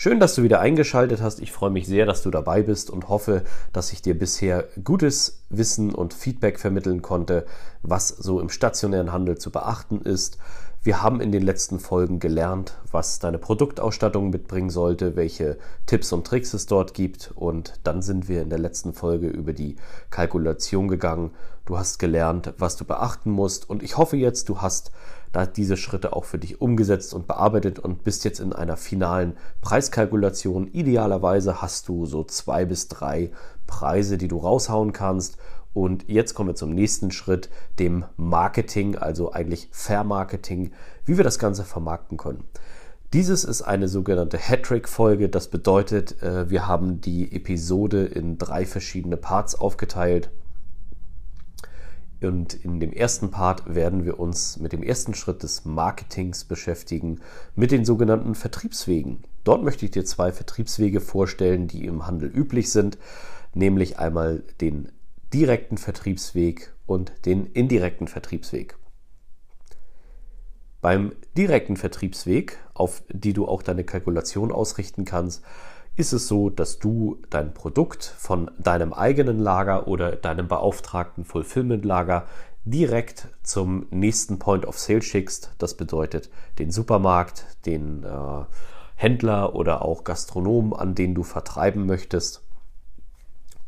Schön, dass du wieder eingeschaltet hast. Ich freue mich sehr, dass du dabei bist und hoffe, dass ich dir bisher gutes Wissen und Feedback vermitteln konnte, was so im stationären Handel zu beachten ist. Wir haben in den letzten Folgen gelernt, was deine Produktausstattung mitbringen sollte, welche Tipps und Tricks es dort gibt und dann sind wir in der letzten Folge über die Kalkulation gegangen. Du hast gelernt, was du beachten musst und ich hoffe jetzt, du hast da diese Schritte auch für dich umgesetzt und bearbeitet und bist jetzt in einer finalen Preiskalkulation. Idealerweise hast du so zwei bis drei Preise, die du raushauen kannst. Und jetzt kommen wir zum nächsten Schritt, dem Marketing, also eigentlich Vermarketing, wie wir das Ganze vermarkten können. Dieses ist eine sogenannte Hattrick-Folge. Das bedeutet, äh, wir haben die Episode in drei verschiedene Parts aufgeteilt. Und in dem ersten Part werden wir uns mit dem ersten Schritt des Marketings beschäftigen, mit den sogenannten Vertriebswegen. Dort möchte ich dir zwei Vertriebswege vorstellen, die im Handel üblich sind, nämlich einmal den direkten Vertriebsweg und den indirekten Vertriebsweg. Beim direkten Vertriebsweg, auf die du auch deine Kalkulation ausrichten kannst, ist es so, dass du dein Produkt von deinem eigenen Lager oder deinem beauftragten Fulfillment-Lager direkt zum nächsten Point of Sale schickst. Das bedeutet den Supermarkt, den äh, Händler oder auch Gastronomen, an den du vertreiben möchtest.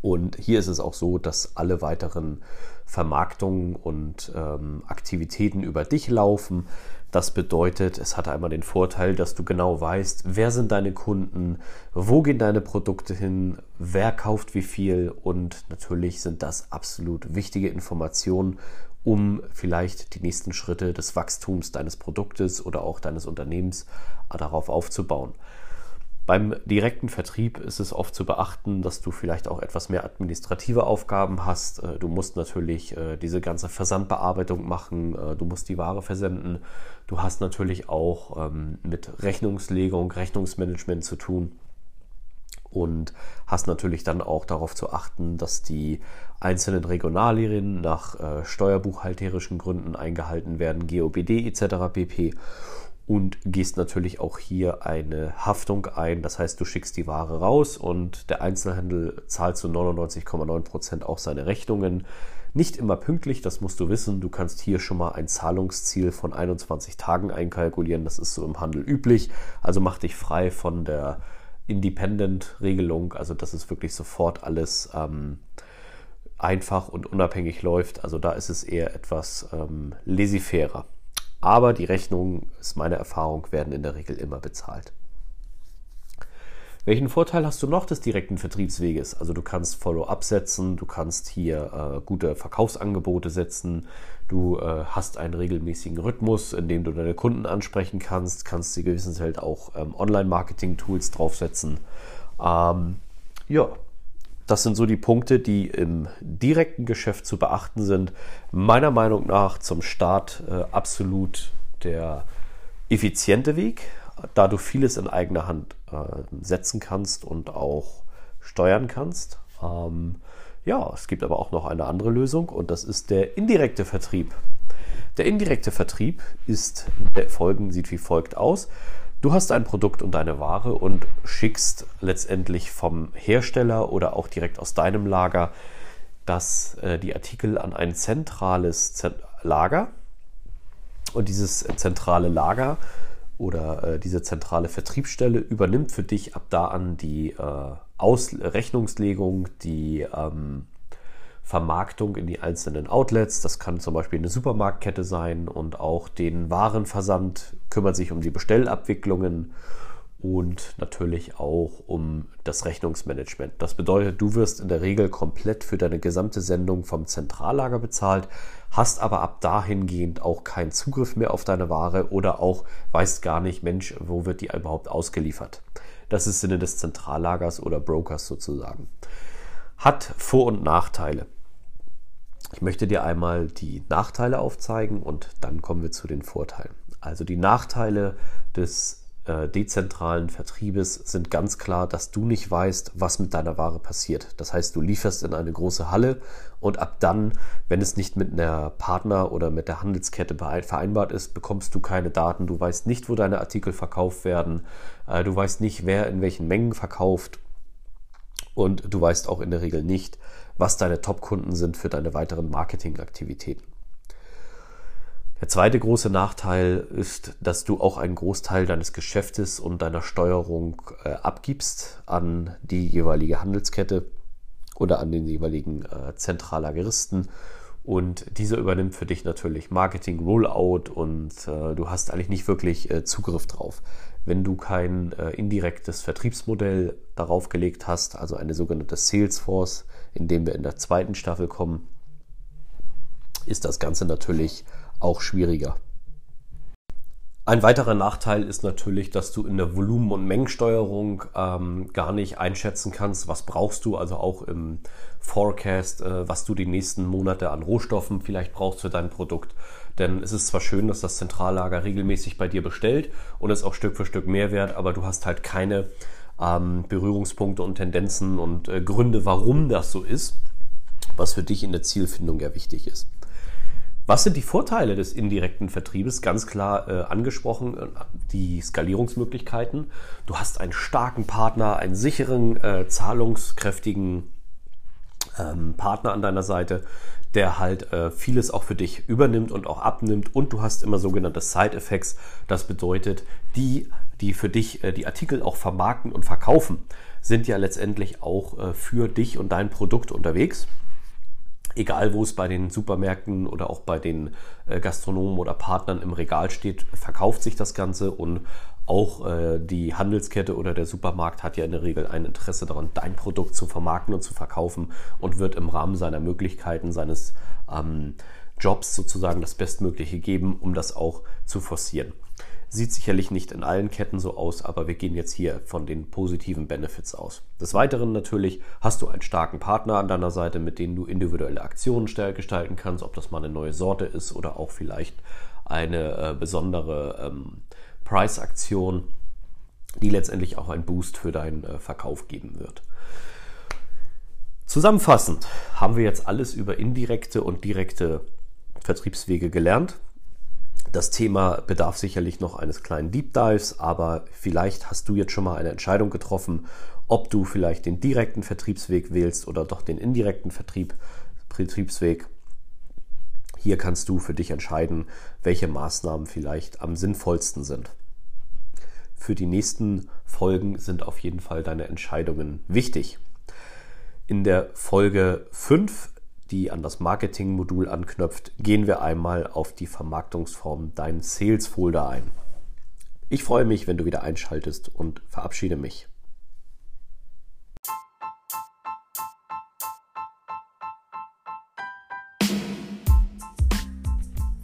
Und hier ist es auch so, dass alle weiteren Vermarktungen und ähm, Aktivitäten über dich laufen. Das bedeutet, es hat einmal den Vorteil, dass du genau weißt, wer sind deine Kunden, wo gehen deine Produkte hin, wer kauft wie viel und natürlich sind das absolut wichtige Informationen, um vielleicht die nächsten Schritte des Wachstums deines Produktes oder auch deines Unternehmens darauf aufzubauen. Beim direkten Vertrieb ist es oft zu beachten, dass du vielleicht auch etwas mehr administrative Aufgaben hast. Äh, du musst natürlich äh, diese ganze Versandbearbeitung machen, äh, du musst die Ware versenden. Du hast natürlich auch ähm, mit Rechnungslegung, Rechnungsmanagement zu tun und hast natürlich dann auch darauf zu achten, dass die einzelnen Regionalien nach steuerbuchhalterischen Gründen eingehalten werden, GOBD etc. pp und gehst natürlich auch hier eine Haftung ein. Das heißt, du schickst die Ware raus und der Einzelhandel zahlt zu 99,9 Prozent auch seine Rechnungen. Nicht immer pünktlich, das musst du wissen. Du kannst hier schon mal ein Zahlungsziel von 21 Tagen einkalkulieren. Das ist so im Handel üblich. Also mach dich frei von der Independent-Regelung, also dass es wirklich sofort alles ähm, einfach und unabhängig läuft. Also da ist es eher etwas ähm, laissez-faire. Aber die Rechnungen, ist meine Erfahrung, werden in der Regel immer bezahlt. Welchen Vorteil hast du noch des direkten Vertriebsweges? Also du kannst Follow-up setzen, du kannst hier äh, gute Verkaufsangebote setzen, du äh, hast einen regelmäßigen Rhythmus, in dem du deine Kunden ansprechen kannst, kannst sie gewissenfeld auch ähm, Online-Marketing-Tools draufsetzen. Ähm, ja, das sind so die Punkte, die im direkten Geschäft zu beachten sind. Meiner Meinung nach zum Start äh, absolut der effiziente Weg, da du vieles in eigener Hand äh, setzen kannst und auch steuern kannst. Ähm, ja, es gibt aber auch noch eine andere Lösung und das ist der indirekte Vertrieb. Der indirekte Vertrieb ist der Folgen sieht wie folgt aus. Du hast ein Produkt und eine Ware und schickst letztendlich vom Hersteller oder auch direkt aus deinem Lager das, äh, die Artikel an ein zentrales Zent Lager. Und dieses zentrale Lager oder äh, diese zentrale Vertriebsstelle übernimmt für dich ab da an die äh, Rechnungslegung, die ähm, Vermarktung in die einzelnen Outlets. Das kann zum Beispiel eine Supermarktkette sein und auch den Warenversand kümmert sich um die Bestellabwicklungen und natürlich auch um das Rechnungsmanagement. Das bedeutet, du wirst in der Regel komplett für deine gesamte Sendung vom Zentrallager bezahlt, hast aber ab dahingehend auch keinen Zugriff mehr auf deine Ware oder auch weißt gar nicht, Mensch, wo wird die überhaupt ausgeliefert. Das ist Sinne des Zentrallagers oder Brokers sozusagen. Hat Vor- und Nachteile. Ich möchte dir einmal die Nachteile aufzeigen und dann kommen wir zu den Vorteilen. Also die Nachteile des äh, dezentralen Vertriebes sind ganz klar, dass du nicht weißt, was mit deiner Ware passiert. Das heißt, du lieferst in eine große Halle und ab dann, wenn es nicht mit einer Partner oder mit der Handelskette vereinbart ist, bekommst du keine Daten. Du weißt nicht, wo deine Artikel verkauft werden. Äh, du weißt nicht, wer in welchen Mengen verkauft. Und du weißt auch in der Regel nicht, was deine Top-Kunden sind für deine weiteren Marketingaktivitäten. Der zweite große Nachteil ist, dass du auch einen Großteil deines Geschäftes und deiner Steuerung äh, abgibst an die jeweilige Handelskette oder an den jeweiligen äh, Zentrallageristen. Und dieser übernimmt für dich natürlich Marketing, Rollout und äh, du hast eigentlich nicht wirklich äh, Zugriff drauf. Wenn du kein äh, indirektes Vertriebsmodell darauf gelegt hast, also eine sogenannte Salesforce, in dem wir in der zweiten Staffel kommen, ist das Ganze natürlich auch schwieriger. Ein weiterer Nachteil ist natürlich, dass du in der Volumen- und Mengensteuerung ähm, gar nicht einschätzen kannst, was brauchst du, also auch im Forecast, äh, was du die nächsten Monate an Rohstoffen vielleicht brauchst für dein Produkt. Denn es ist zwar schön, dass das Zentrallager regelmäßig bei dir bestellt und es auch Stück für Stück mehr wert, aber du hast halt keine ähm, Berührungspunkte und Tendenzen und äh, Gründe, warum das so ist, was für dich in der Zielfindung ja wichtig ist. Was sind die Vorteile des indirekten Vertriebes? Ganz klar äh, angesprochen, äh, die Skalierungsmöglichkeiten. Du hast einen starken Partner, einen sicheren, äh, zahlungskräftigen ähm, Partner an deiner Seite, der halt äh, vieles auch für dich übernimmt und auch abnimmt. Und du hast immer sogenannte Side-Effects. Das bedeutet, die, die für dich äh, die Artikel auch vermarkten und verkaufen, sind ja letztendlich auch äh, für dich und dein Produkt unterwegs egal wo es bei den Supermärkten oder auch bei den äh, Gastronomen oder Partnern im Regal steht, verkauft sich das Ganze und auch äh, die Handelskette oder der Supermarkt hat ja in der Regel ein Interesse daran, dein Produkt zu vermarkten und zu verkaufen und wird im Rahmen seiner Möglichkeiten, seines ähm, Jobs sozusagen das Bestmögliche geben, um das auch zu forcieren. Sieht sicherlich nicht in allen Ketten so aus, aber wir gehen jetzt hier von den positiven Benefits aus. Des Weiteren natürlich hast du einen starken Partner an deiner Seite, mit dem du individuelle Aktionen gestalten kannst, ob das mal eine neue Sorte ist oder auch vielleicht eine äh, besondere ähm, Price-Aktion, die letztendlich auch einen Boost für deinen äh, Verkauf geben wird. Zusammenfassend haben wir jetzt alles über indirekte und direkte Vertriebswege gelernt. Das Thema bedarf sicherlich noch eines kleinen Deep Dives, aber vielleicht hast du jetzt schon mal eine Entscheidung getroffen, ob du vielleicht den direkten Vertriebsweg wählst oder doch den indirekten Vertrieb, Vertriebsweg. Hier kannst du für dich entscheiden, welche Maßnahmen vielleicht am sinnvollsten sind. Für die nächsten Folgen sind auf jeden Fall deine Entscheidungen wichtig. In der Folge 5 die an das Marketing-Modul anknüpft, gehen wir einmal auf die Vermarktungsform Dein Sales Folder ein. Ich freue mich, wenn du wieder einschaltest und verabschiede mich.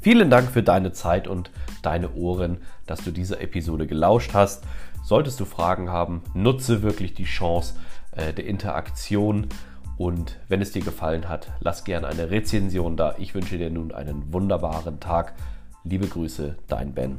Vielen Dank für deine Zeit und deine Ohren, dass du dieser Episode gelauscht hast. Solltest du Fragen haben, nutze wirklich die Chance äh, der Interaktion und wenn es dir gefallen hat, lass gerne eine Rezension da. Ich wünsche dir nun einen wunderbaren Tag. Liebe Grüße, dein Ben.